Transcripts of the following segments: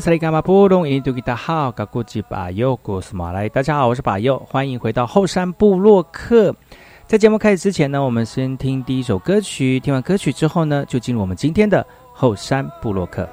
来后，这里干巴？布隆印度吉达好，噶古吉巴尤古斯马来。大家好，我是巴佑，欢迎回到后山部落客。在节目开始之前呢，我们先听第一首歌曲。听完歌曲之后呢，就进入我们今天的后山部落客。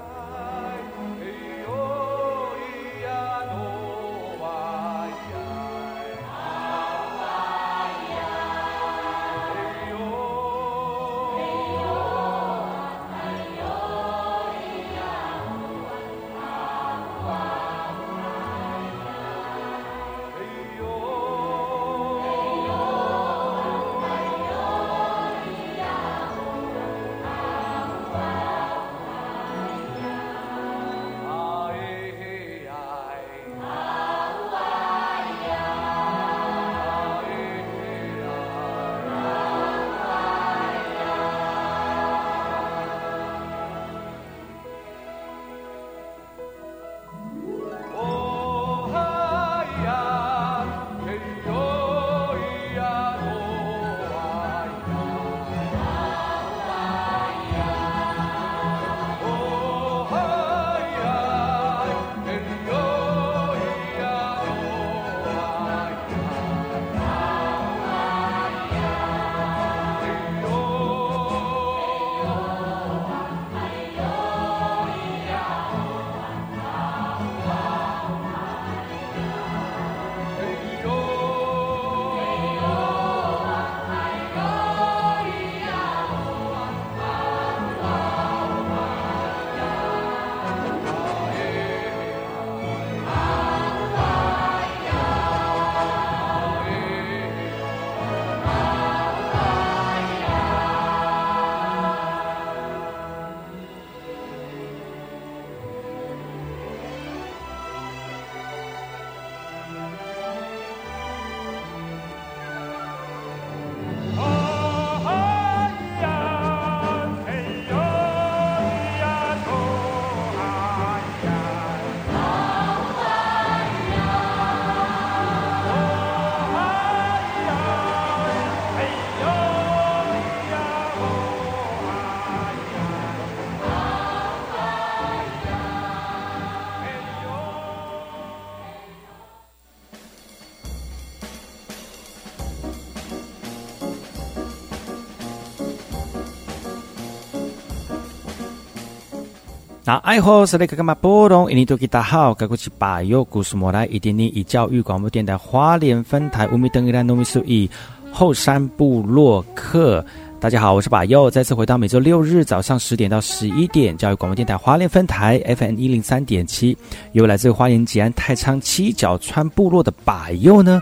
那爱好是那个干嘛波动？印尼多吉大好，该过去把右故事莫来，一点点以教育广播电台花莲分台乌米登伊拉糯米苏以后山部落客。大家好，我是把右，再次回到每周六日早上十点到十一点，教育广播电台花莲分台 FM 一零三点七，由来自花莲吉安太仓七角川部落的把右呢。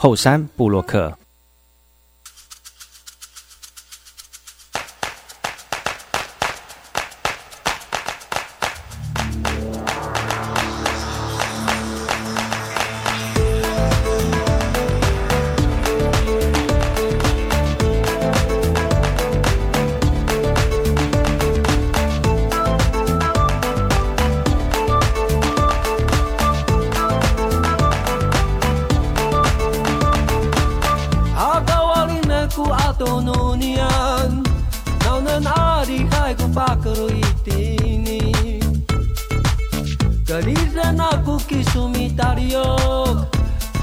后山布洛克。nian Nau nan ari hai ko pakaro sumi tario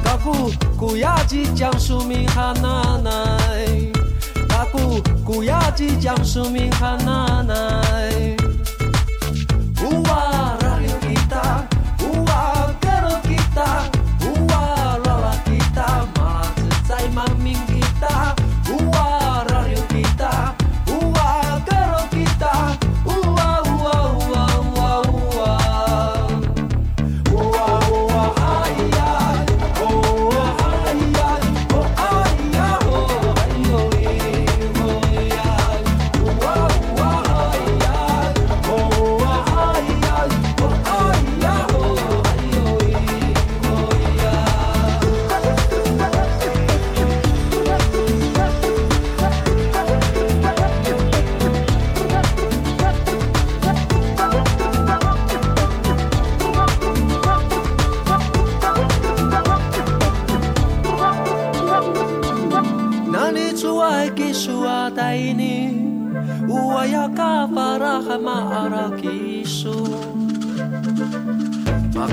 Kaku kuya ji jang sumi hananai Kaku kuya ji jang sumi hananai Kaku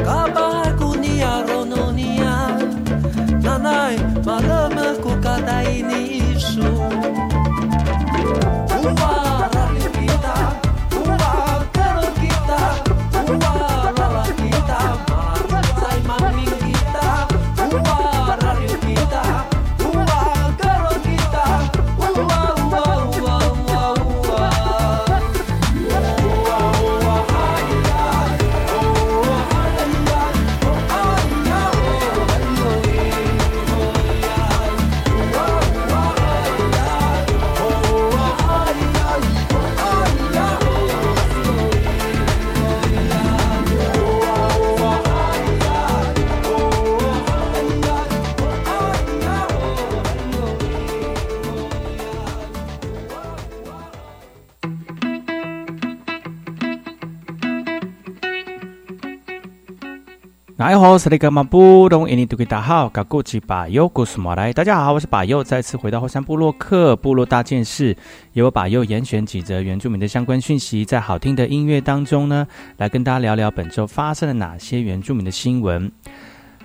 capa 哎吼，是那个嘛不懂印尼都给大好，嘎古吉巴佑古斯马来。大家好，我是巴佑，再次回到后山部落克部落大件事，由我巴佑严选几则原住民的相关讯息，在好听的音乐当中呢，来跟大家聊聊本周发生了哪些原住民的新闻。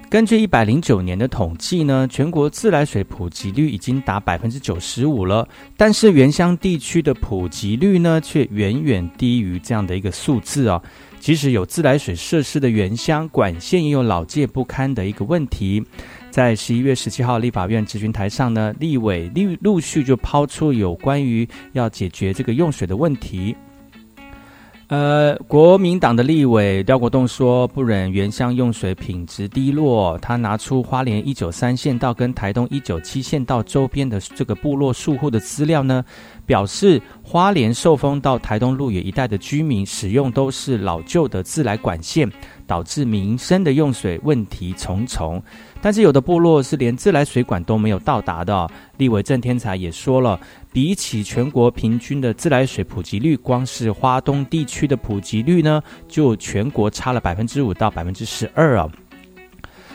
根据一百零九年的统计呢，全国自来水普及率已经达百分之九十五了，但是原乡地区的普及率呢，却远远低于这样的一个数字哦。即使有自来水设施的原乡，管线也有老旧不堪的一个问题。在十一月十七号立法院质询台上呢，立委陆陆续就抛出有关于要解决这个用水的问题。呃，国民党的立委廖国栋说，不忍原乡用水品质低落，他拿出花莲一九三县道跟台东一九七县道周边的这个部落住户的资料呢，表示花莲寿丰到台东鹿野一带的居民使用都是老旧的自来管线，导致民生的用水问题重重。但是有的部落是连自来水管都没有到达的、立委郑天才也说了，比起全国平均的自来水普及率，光是花东地区的普及率呢，就全国差了百分之五到百分之十二啊。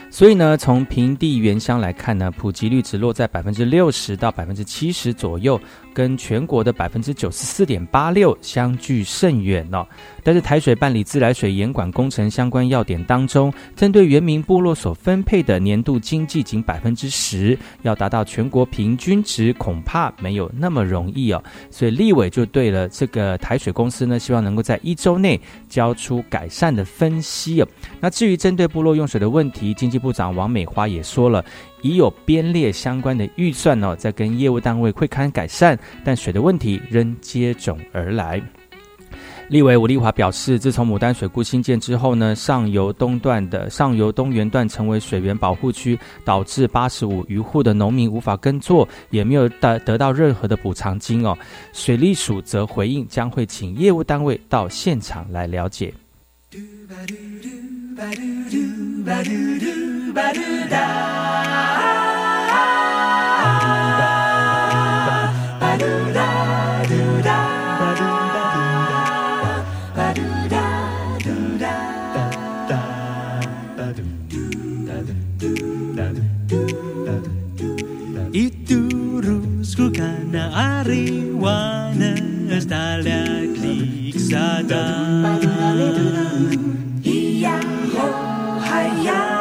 所以呢，从平地原乡来看呢，普及率只落在百分之六十到百分之七十左右，跟全国的百分之九十四点八六相距甚远哦。但是台水办理自来水严管工程相关要点当中，针对原民部落所分配的年度经济仅百分之十，要达到全国平均值，恐怕没有那么容易哦。所以立委就对了这个台水公司呢，希望能够在一周内交出改善的分析哦。那至于针对部落用水的问题，经济部长王美花也说了，已有编列相关的预算哦，在跟业务单位会勘改善，但水的问题仍接踵而来。立委吴丽华表示，自从牡丹水库新建之后呢，上游东段的上游东源段成为水源保护区，导致八十五余户的农民无法耕作，也没有得得到任何的补偿金哦。水利署则回应，将会请业务单位到现场来了解。Itu rusku karena ariwana Estalya klik sadar. 太阳。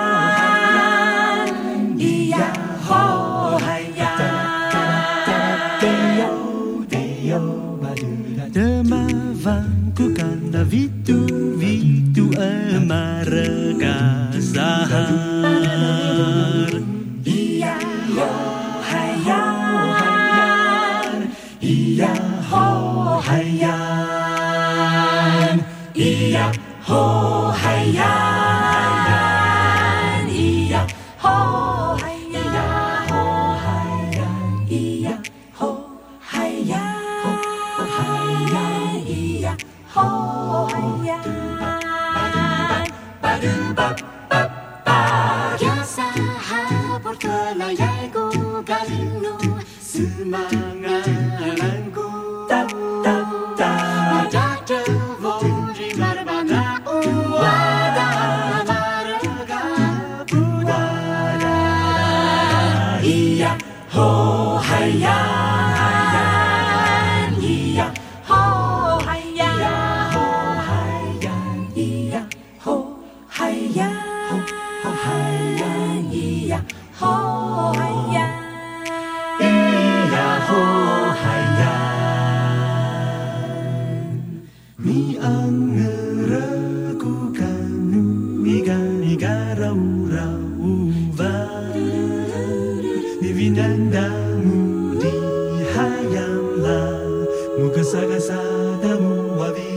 زاده وبي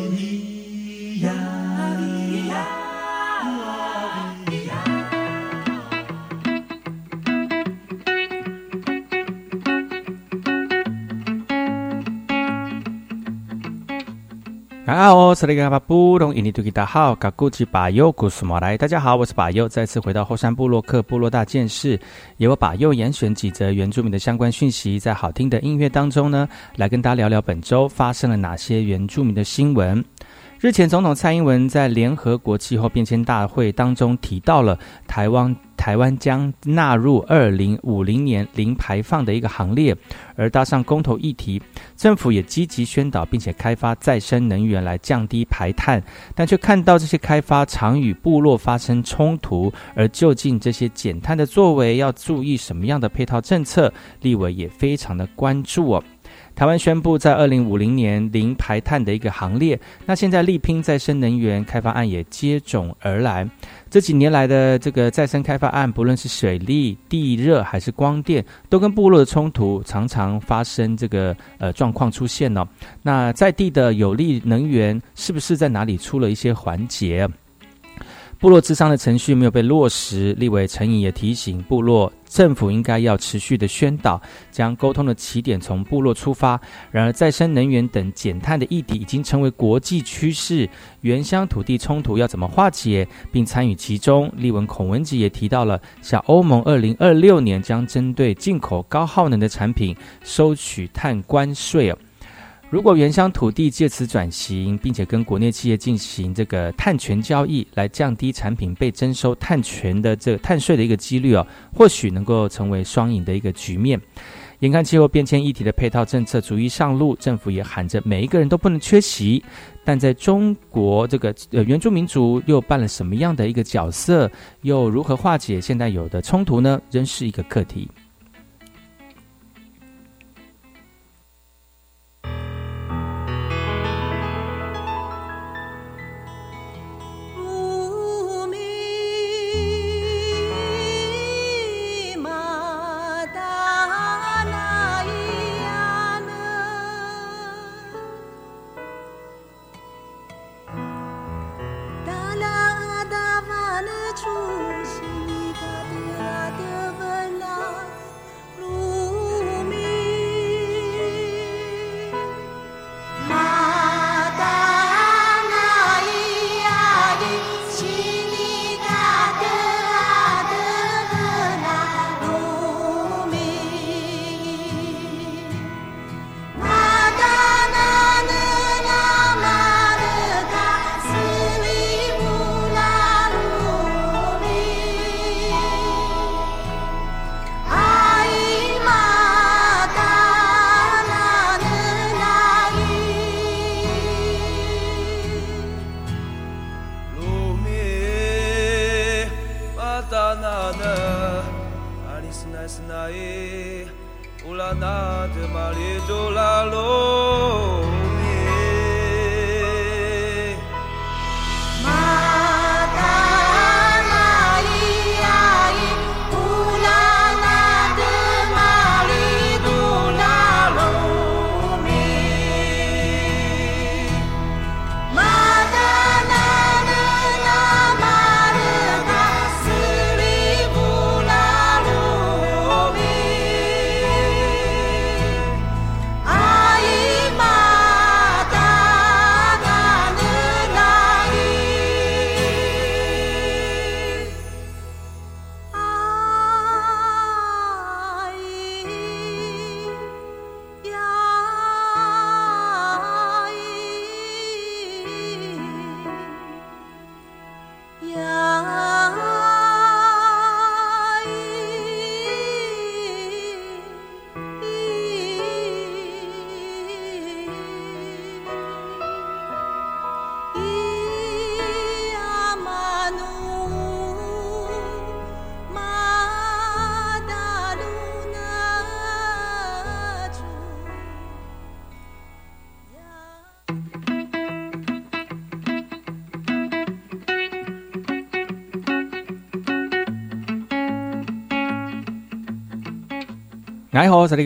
好，这里个巴布隆伊尼图吉达号卡古吉巴尤古苏马来，大家好，我是巴尤，再次回到后山部落克部落大件事，由我巴尤严选几则原住民的相关讯息，在好听的音乐当中呢，来跟大家聊聊本周发生了哪些原住民的新闻。日前，总统蔡英文在联合国气候变迁大会当中提到了台湾台湾将纳入二零五零年零排放的一个行列，而搭上公投议题，政府也积极宣导并且开发再生能源来降低排碳，但却看到这些开发常与部落发生冲突，而究竟这些减碳的作为要注意什么样的配套政策，立委也非常的关注哦。台湾宣布在二零五零年零排碳的一个行列，那现在力拼再生能源开发案也接踵而来。这几年来的这个再生开发案，不论是水利、地热还是光电，都跟部落的冲突常常发生这个呃状况出现哦。那在地的有利能源是不是在哪里出了一些环节？部落智商的程序没有被落实，立委陈颖也提醒部落政府应该要持续的宣导，将沟通的起点从部落出发。然而，再生能源等减碳的议题已经成为国际趋势，原乡土地冲突要怎么化解，并参与其中？立文孔文吉也提到了，像欧盟二零二六年将针对进口高耗能的产品收取碳关税。如果原乡土地借此转型，并且跟国内企业进行这个碳权交易，来降低产品被征收碳权的这个碳税的一个几率哦，或许能够成为双赢的一个局面。眼看气候变迁议题的配套政策逐一上路，政府也喊着每一个人都不能缺席。但在中国这个呃原住民族又扮了什么样的一个角色？又如何化解现在有的冲突呢？仍是一个课题。la nade, Maria do Lalo. 大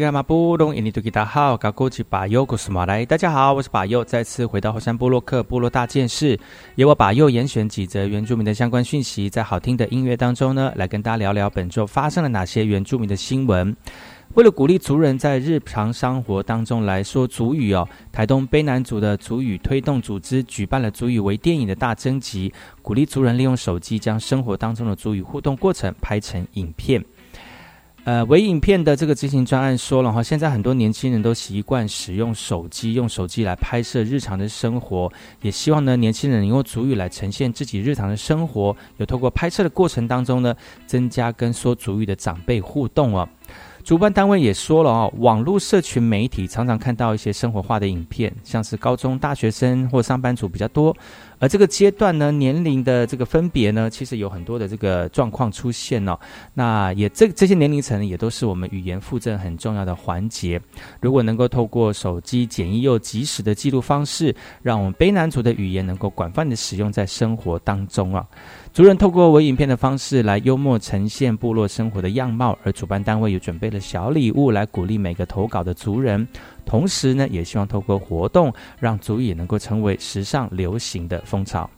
家好，我是巴佑，再次回到后山部落克部落大件事，由我巴佑严选几则原住民的相关讯息，在好听的音乐当中呢，来跟大家聊聊本周发生了哪些原住民的新闻。为了鼓励族人在日常生活当中来说族语哦，台东卑南族的族语推动组织举办了族语为电影的大征集，鼓励族人利用手机将生活当中的族语互动过程拍成影片。呃，微影片的这个执行专案说了哈，现在很多年轻人都习惯使用手机，用手机来拍摄日常的生活，也希望呢年轻人用族语来呈现自己日常的生活，有透过拍摄的过程当中呢，增加跟说族语的长辈互动哦。主办单位也说了哦，网络社群媒体常常看到一些生活化的影片，像是高中大学生或上班族比较多，而这个阶段呢，年龄的这个分别呢，其实有很多的这个状况出现哦。那也这这些年龄层也都是我们语言复振很重要的环节。如果能够透过手机简易又及时的记录方式，让我们卑南族的语言能够广泛的使用在生活当中啊。族人透过微影片的方式来幽默呈现部落生活的样貌，而主办单位也准备了小礼物来鼓励每个投稿的族人，同时呢，也希望透过活动让族语能够成为时尚流行的风潮。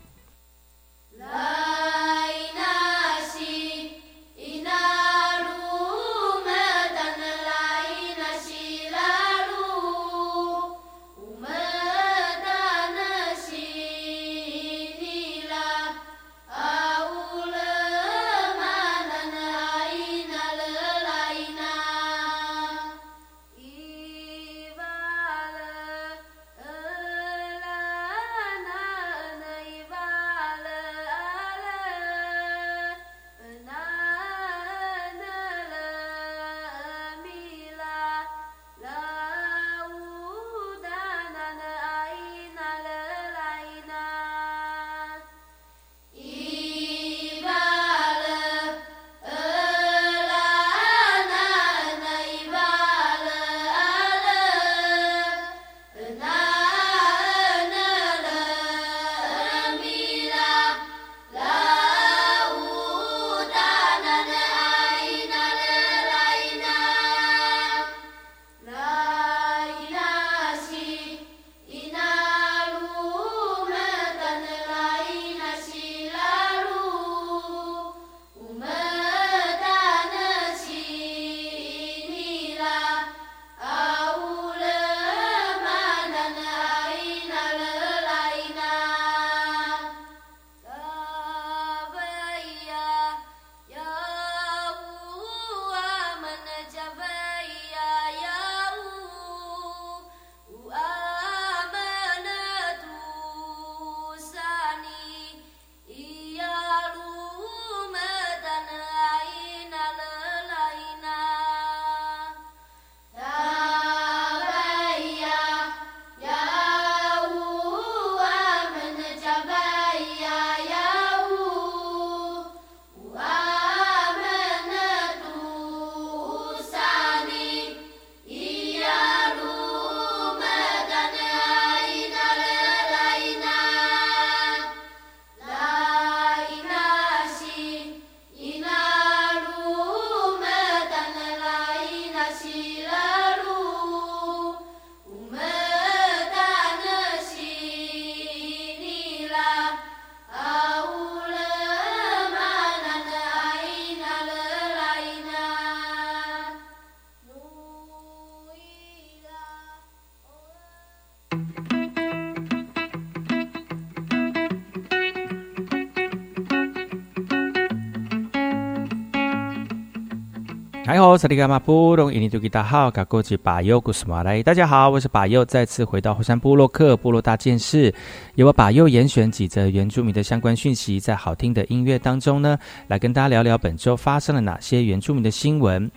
哎好，这里是马布隆，伊尼杜吉达好，卡古吉巴尤古斯马来，大家好，我是巴尤，再次回到火山部落克部落大件事，由我巴尤严选几则原住民的相关讯息，在好听的音乐当中呢，来跟大家聊聊本周发生了哪些原住民的新闻。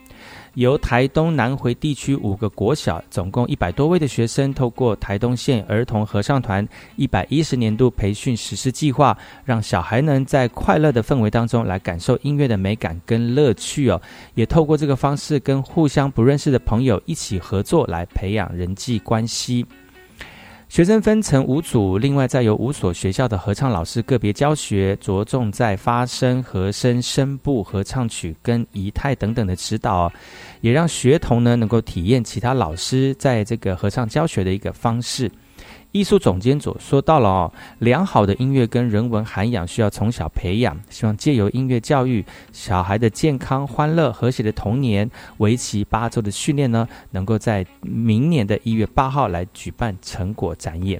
由台东南回地区五个国小，总共一百多位的学生，透过台东县儿童合唱团一百一十年度培训实施计划，让小孩能在快乐的氛围当中来感受音乐的美感跟乐趣哦。也透过这个方式，跟互相不认识的朋友一起合作，来培养人际关系。学生分成五组，另外再由五所学校的合唱老师个别教学，着重在发声、和声、声部、合唱曲跟仪态等等的指导，也让学童呢能够体验其他老师在这个合唱教学的一个方式。艺术总监所说到了哦，良好的音乐跟人文涵养需要从小培养，希望借由音乐教育，小孩的健康、欢乐、和谐的童年，为期八周的训练呢，能够在明年的一月八号来举办成果展演。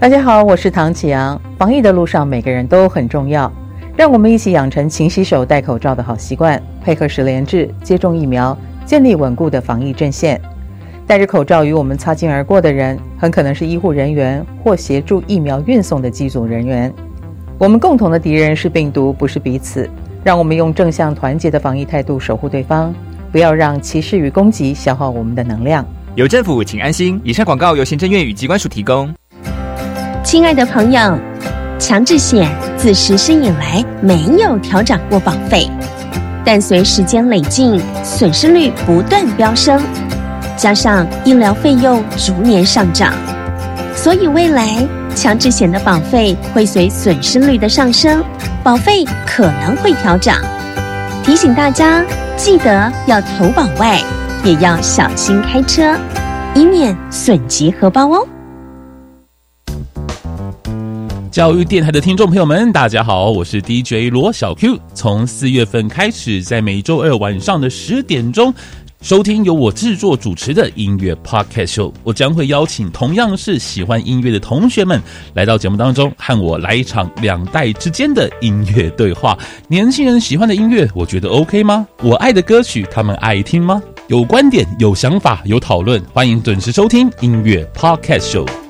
大家好，我是唐启阳。防疫的路上，每个人都很重要，让我们一起养成勤洗手、戴口罩的好习惯，配合十连制接种疫苗，建立稳固的防疫阵线。戴着口罩与我们擦肩而过的人，很可能是医护人员或协助疫苗运送的机组人员。我们共同的敌人是病毒，不是彼此。让我们用正向团结的防疫态度守护对方，不要让歧视与攻击消耗我们的能量。有政府，请安心。以上广告由行政院与机关署提供。亲爱的朋友，强制险自实施以来没有调涨过保费，但随时间累进，损失率不断飙升，加上医疗费用逐年上涨，所以未来强制险的保费会随损失率的上升，保费可能会调涨。提醒大家，记得要投保外，也要小心开车，以免损及荷包哦。教育电台的听众朋友们，大家好，我是 DJ 罗小 Q。从四月份开始，在每周二晚上的十点钟收听由我制作主持的音乐 Podcast Show。我将会邀请同样是喜欢音乐的同学们来到节目当中，和我来一场两代之间的音乐对话。年轻人喜欢的音乐，我觉得 OK 吗？我爱的歌曲，他们爱听吗？有观点、有想法、有讨论，欢迎准时收听音乐 Podcast Show。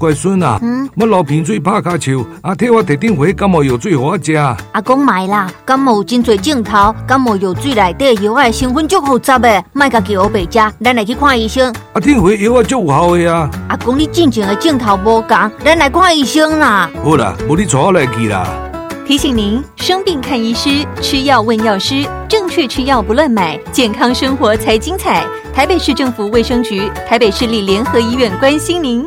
乖孙啊，嗯，我流鼻水拍骹球，啊，替我摕顶回感冒药水互我食。阿公买啦，感冒有真侪镜头，感冒药水内底药的成分足复杂的，卖家己学白食，咱来去看医生。阿，顶回药啊足有效的啊。阿公你进前的镜头无共，咱来看医生啦。好啦，无你带我来去啦。提醒您：生病看医师，吃药问药师，正确吃药不乱买，健康生活才精彩。台北市政府卫生局、台北市立联合医院关心您。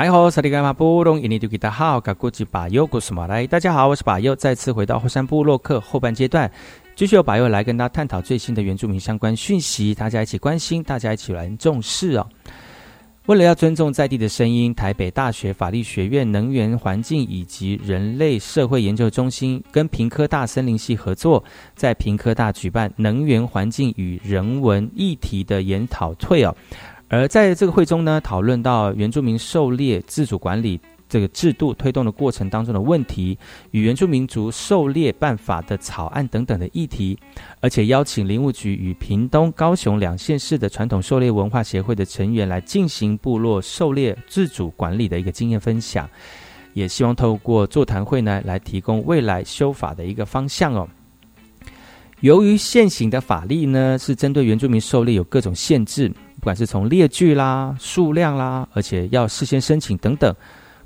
哎吼，萨利干马布隆，印尼多吉达好，嘎古吉巴尤古斯马来，大家好，我是巴尤，再次回到后山部落客后半阶段，继续由巴尤来跟大家探讨最新的原住民相关讯息，大家一起关心，大家一起来重视哦。为了要尊重在地的声音，台北大学法律学院能源环境以及人类社会研究中心跟平科大森林系合作，在平科大举办能源环境与人文议题的研讨会哦。而在这个会中呢，讨论到原住民狩猎自主管理这个制度推动的过程当中的问题，与原住民族狩猎办法的草案等等的议题，而且邀请林务局与屏东、高雄两县市的传统狩猎文化协会的成员来进行部落狩猎自主管理的一个经验分享，也希望透过座谈会呢，来提供未来修法的一个方向哦。由于现行的法律呢，是针对原住民狩猎有各种限制。不管是从猎具啦、数量啦，而且要事先申请等等，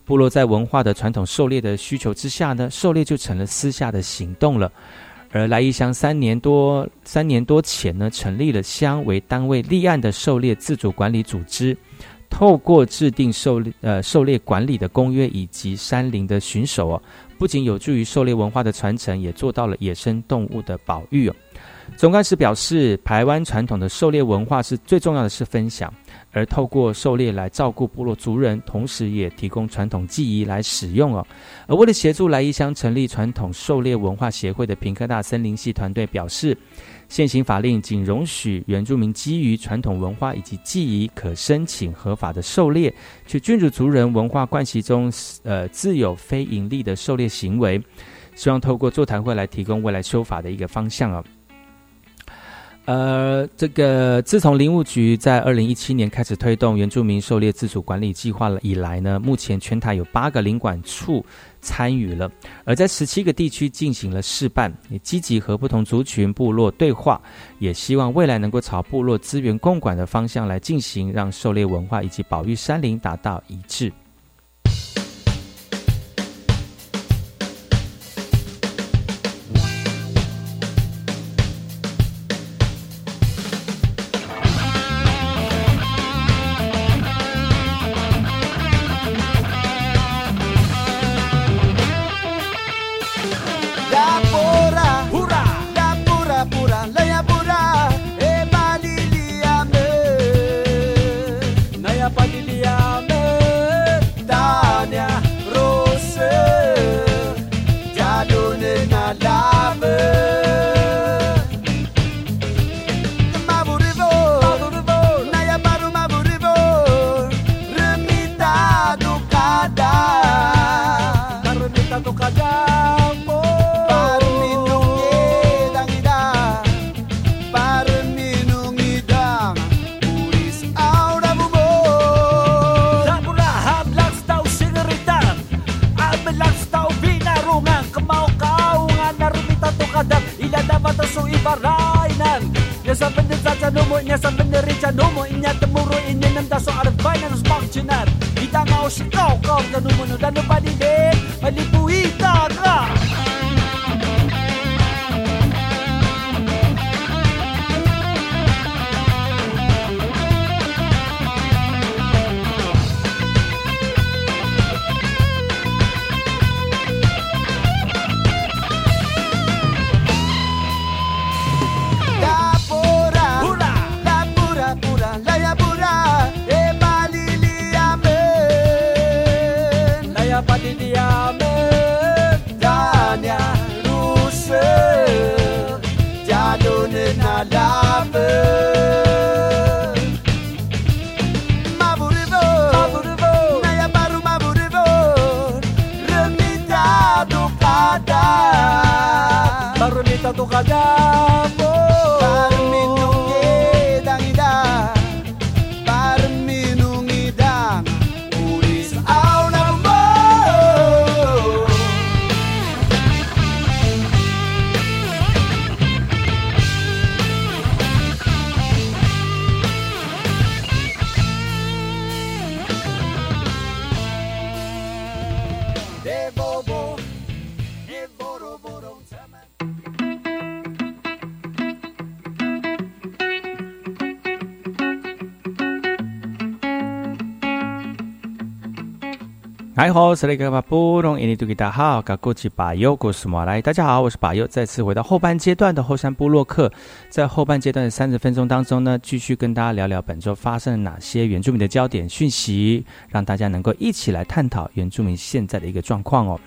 部落在文化的传统狩猎的需求之下呢，狩猎就成了私下的行动了。而来义乡三年多三年多前呢，成立了乡为单位立案的狩猎自主管理组织，透过制定狩猎呃狩猎管理的公约以及山林的巡守哦，不仅有助于狩猎文化的传承，也做到了野生动物的保育哦。总干事表示，台湾传统的狩猎文化是最重要的是分享，而透过狩猎来照顾部落族人，同时也提供传统技艺来使用哦。而为了协助来义乡成立传统狩猎文化协会的平科大森林系团队表示，现行法令仅容许原住民基于传统文化以及技艺可申请合法的狩猎，去均入族人文化惯习中，呃，自有非盈利的狩猎行为。希望透过座谈会来提供未来修法的一个方向哦。呃，这个自从林务局在二零一七年开始推动原住民狩猎自主管理计划了以来呢，目前全台有八个领管处参与了，而在十七个地区进行了示范，也积极和不同族群部落对话，也希望未来能够朝部落资源共管的方向来进行，让狩猎文化以及保育山林达到一致。是那个巴布隆印尼多吉大好，嘎古吉巴尤古斯马来，大家好，我是巴尤，再次回到后半阶段的后山部落客，在后半阶段的三十分钟当中呢，继续跟大家聊聊本周发生了哪些原住民的焦点讯息，让大家能够一起来探讨原住民现在的一个状况哦。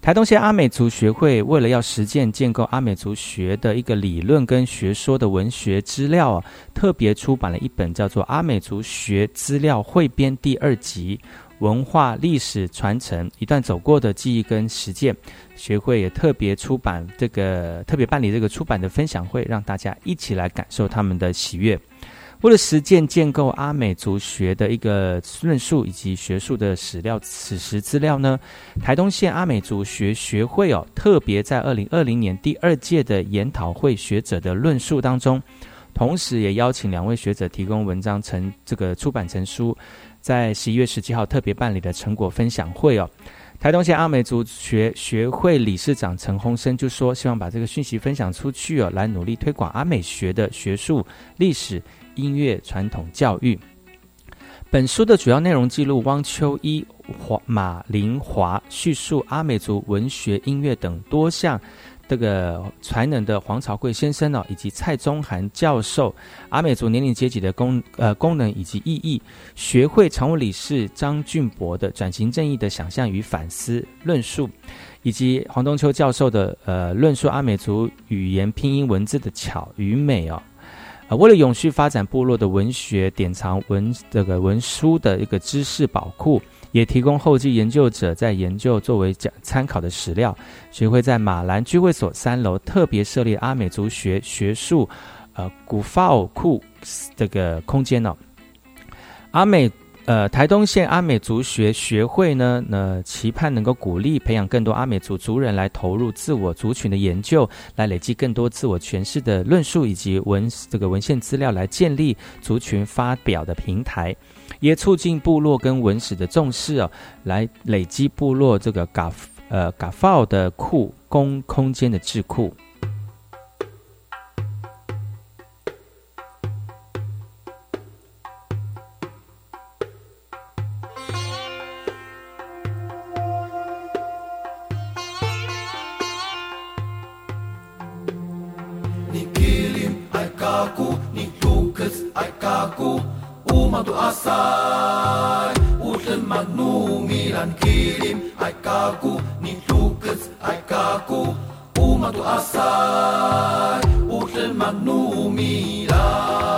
台东县阿美族学会为了要实践建构阿美族学的一个理论跟学说的文学资料啊，特别出版了一本叫做《阿美族学资料汇编》第二集。文化历史传承一段走过的记忆跟实践，学会也特别出版这个特别办理这个出版的分享会，让大家一起来感受他们的喜悦。为了实践建构阿美族学的一个论述以及学术的史料史实资料呢，台东县阿美族学学会哦，特别在二零二零年第二届的研讨会学者的论述当中，同时也邀请两位学者提供文章成这个出版成书。在十一月十七号特别办理的成果分享会哦，台东县阿美族学学会理事长陈洪生就说，希望把这个讯息分享出去哦，来努力推广阿美学的学术、历史、音乐、传统教育。本书的主要内容记录汪秋一、华马林华叙述阿美族文学、音乐等多项。这个才能的黄朝贵先生哦，以及蔡宗涵教授阿美族年龄阶级的功呃功能以及意义，学会常务理事张俊博的转型正义的想象与反思论述，以及黄东秋教授的呃论述阿美族语言拼音文字的巧与美哦。为了永续发展部落的文学典藏文这个文书的一个知识宝库。也提供后继研究者在研究作为讲参考的史料。学会在马兰聚会所三楼特别设立阿美族学学术，呃，古法偶库这个空间哦。阿美呃台东县阿美族学学会呢，呢期盼能够鼓励培养更多阿美族族人来投入自我族群的研究，来累积更多自我诠释的论述以及文这个文献资料，来建立族群发表的平台。也促进部落跟文史的重视哦，来累积部落这个嘎呃嘎发的库公空间的智库。Olmadı asai, Utlın magnum ilan kirim Ay kaku ni tukız ay kaku. Olmadı asal Utlın magnum ilan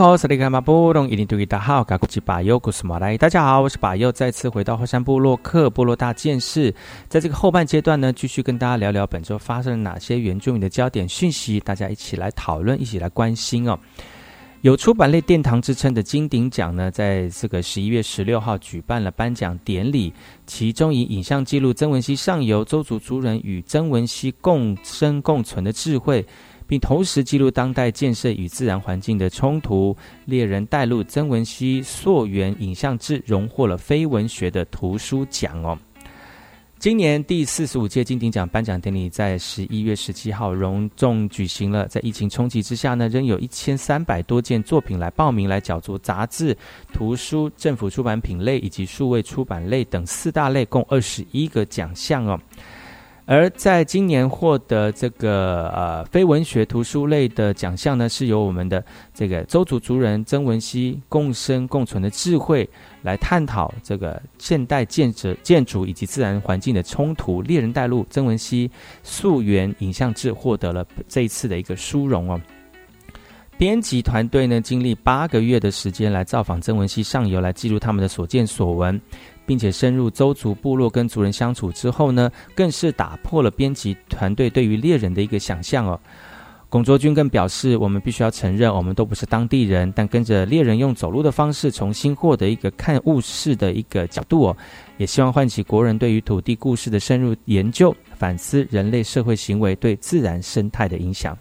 好，是那个马布隆，一定对大家好，嘎古吉巴尤古斯马来。大家好，我是巴尤，再次回到后山部落克部落大件事。在这个后半阶段呢，继续跟大家聊聊本周发生了哪些原住民的焦点讯息，大家一起来讨论，一起来关心哦。有出版类殿堂之称的金鼎奖呢，在这个十一月十六号举办了颁奖典礼，其中以影像记录曾文溪上游周族族人与曾文溪共生共存的智慧。并同时记录当代建设与自然环境的冲突。猎人带路曾文熙溯源影像志荣获了非文学的图书奖哦。今年第四十五届金鼎奖颁奖典礼在十一月十七号隆重举行了。在疫情冲击之下呢，仍有一千三百多件作品来报名来角逐杂志、图书、政府出版品类以及数位出版类等四大类，共二十一个奖项哦。而在今年获得这个呃非文学图书类的奖项呢，是由我们的这个周族族人曾文熙共生共存的智慧来探讨这个现代建筑建筑以及自然环境的冲突。猎人带路曾文熙溯源影像志获得了这一次的一个殊荣哦。编辑团队呢，经历八个月的时间来造访曾文熙上游，来记录他们的所见所闻，并且深入周族部落跟族人相处之后呢，更是打破了编辑团队对于猎人的一个想象哦。龚卓君更表示，我们必须要承认，我们都不是当地人，但跟着猎人用走路的方式，重新获得一个看物事的一个角度哦。也希望唤起国人对于土地故事的深入研究，反思人类社会行为对自然生态的影响。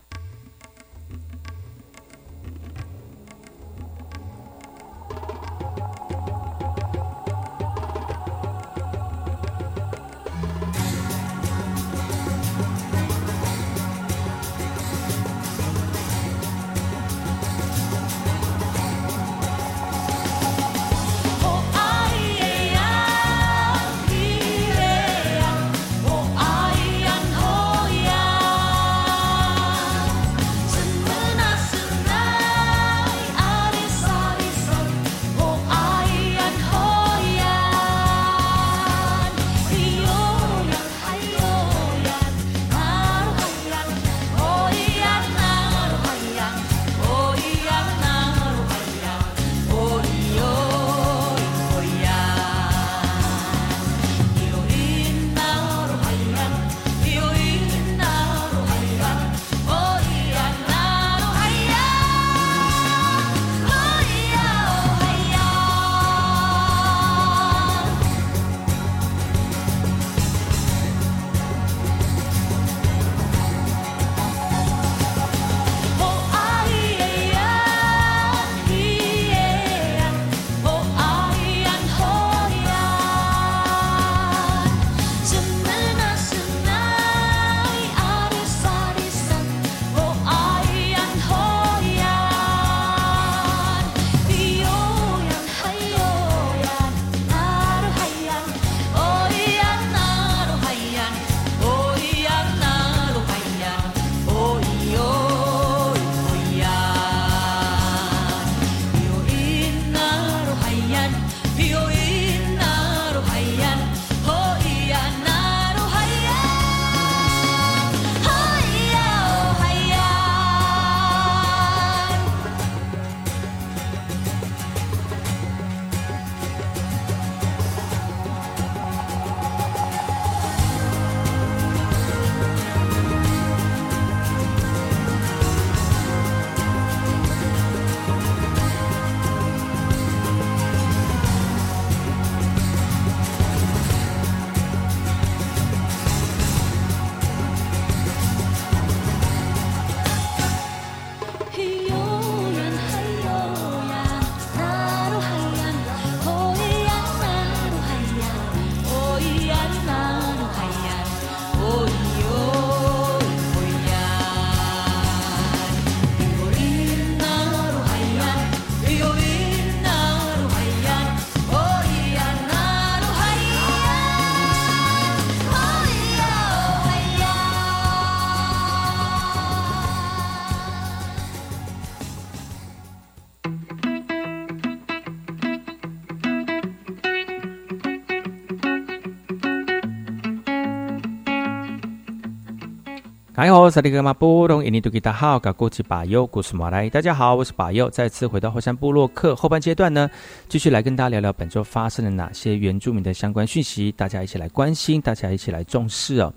嗨好，萨利格马布隆印尼多吉达好，噶过去巴佑古斯马来，大家好，我是巴佑，再次回到后山部落客后半阶段呢，继续来跟大家聊聊本周发生了哪些原住民的相关讯息，大家一起来关心，大家一起来重视哦。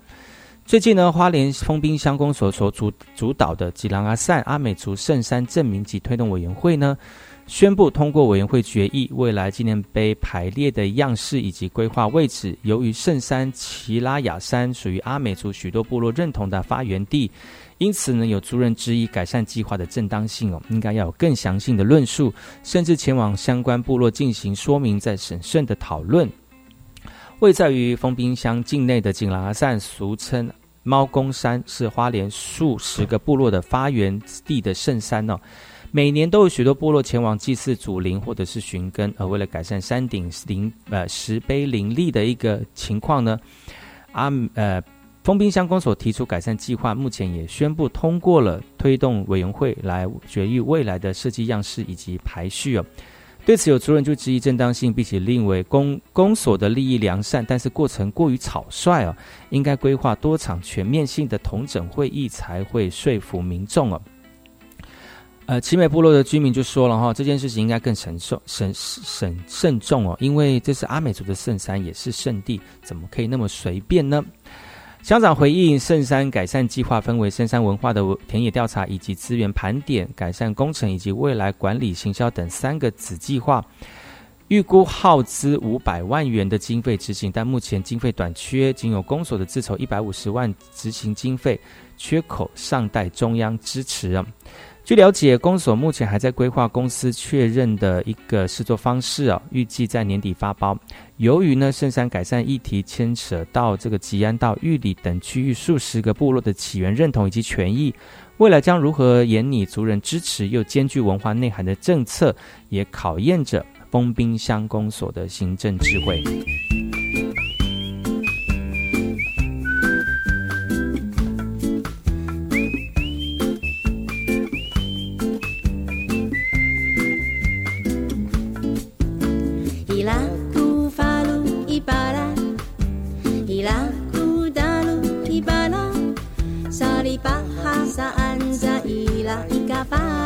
最近呢，花莲丰滨乡公所所主主导的吉兰阿善阿美族圣山证明及推动委员会呢。宣布通过委员会决议，未来纪念碑排列的样式以及规划位置，由于圣山奇拉雅山属于阿美族许多部落认同的发源地，因此呢，有族人质疑改善计划的正当性哦，应该要有更详细的论述，甚至前往相关部落进行说明，再审慎的讨论。位在于丰滨乡境内的景拉山，俗称猫公山，是花莲数十个部落的发源地的圣山哦。每年都有许多部落前往祭祀祖灵或者是寻根，而为了改善山顶林呃石碑林立的一个情况呢，阿呃丰滨乡公所提出改善计划，目前也宣布通过了推动委员会来决议未来的设计样式以及排序哦。对此有族人就质疑正当性，并且认为公公所的利益良善，但是过程过于草率哦，应该规划多场全面性的同整会议才会说服民众哦。呃，奇美部落的居民就说了哈，这件事情应该更慎重、慎慎慎重哦，因为这是阿美族的圣山，也是圣地，怎么可以那么随便呢？乡长回应，圣山改善计划分为圣山文化的田野调查以及资源盘点、改善工程以及未来管理行销等三个子计划，预估耗资五百万元的经费执行，但目前经费短缺，仅有公所的自筹一百五十万执行经费，缺口尚待中央支持。据了解，公所目前还在规划公司确认的一个试作方式啊，预计在年底发包。由于呢，圣山改善议题牵扯到这个吉安到玉里等区域数十个部落的起源认同以及权益，未来将如何引拟族人支持又兼具文化内涵的政策，也考验着丰滨乡公所的行政智慧。Bye.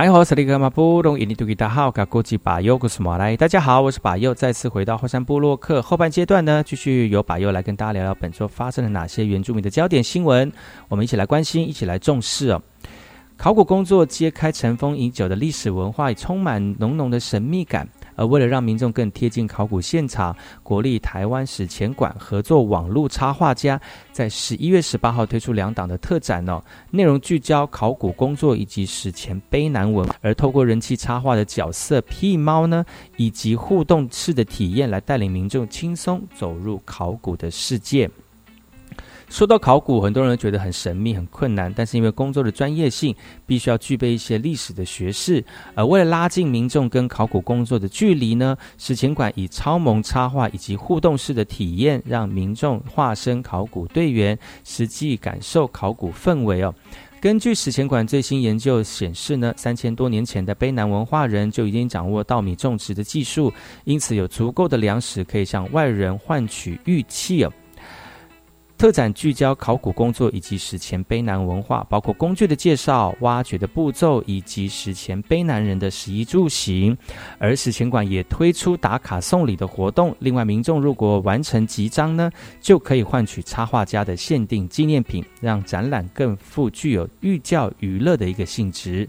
你好，是那个马布隆印尼多吉达好，噶国际巴佑，我是马来。大家好，我是巴佑，再次回到后山部落客后半阶段呢，继续由巴佑来跟大家聊聊本周发生了哪些原住民的焦点新闻，我们一起来关心，一起来重视哦。考古工作揭开尘封已久的历史文化，充满浓浓的神秘感。而为了让民众更贴近考古现场，国立台湾史前馆合作网络插画家，在十一月十八号推出两档的特展哦，内容聚焦考古工作以及史前碑南文，而透过人气插画的角色屁猫呢，以及互动式的体验，来带领民众轻松走入考古的世界。说到考古，很多人觉得很神秘、很困难，但是因为工作的专业性，必须要具备一些历史的学识。而为了拉近民众跟考古工作的距离呢，史前馆以超萌插画以及互动式的体验，让民众化身考古队员，实际感受考古氛围哦。根据史前馆最新研究显示呢，三千多年前的卑南文化人就已经掌握稻米种植的技术，因此有足够的粮食可以向外人换取玉器哦。特展聚焦考古工作以及史前卑南文化，包括工具的介绍、挖掘的步骤以及史前卑南人的食衣住行。而史前馆也推出打卡送礼的活动，另外民众如果完成集章呢，就可以换取插画家的限定纪念品，让展览更富具有寓教于乐的一个性质。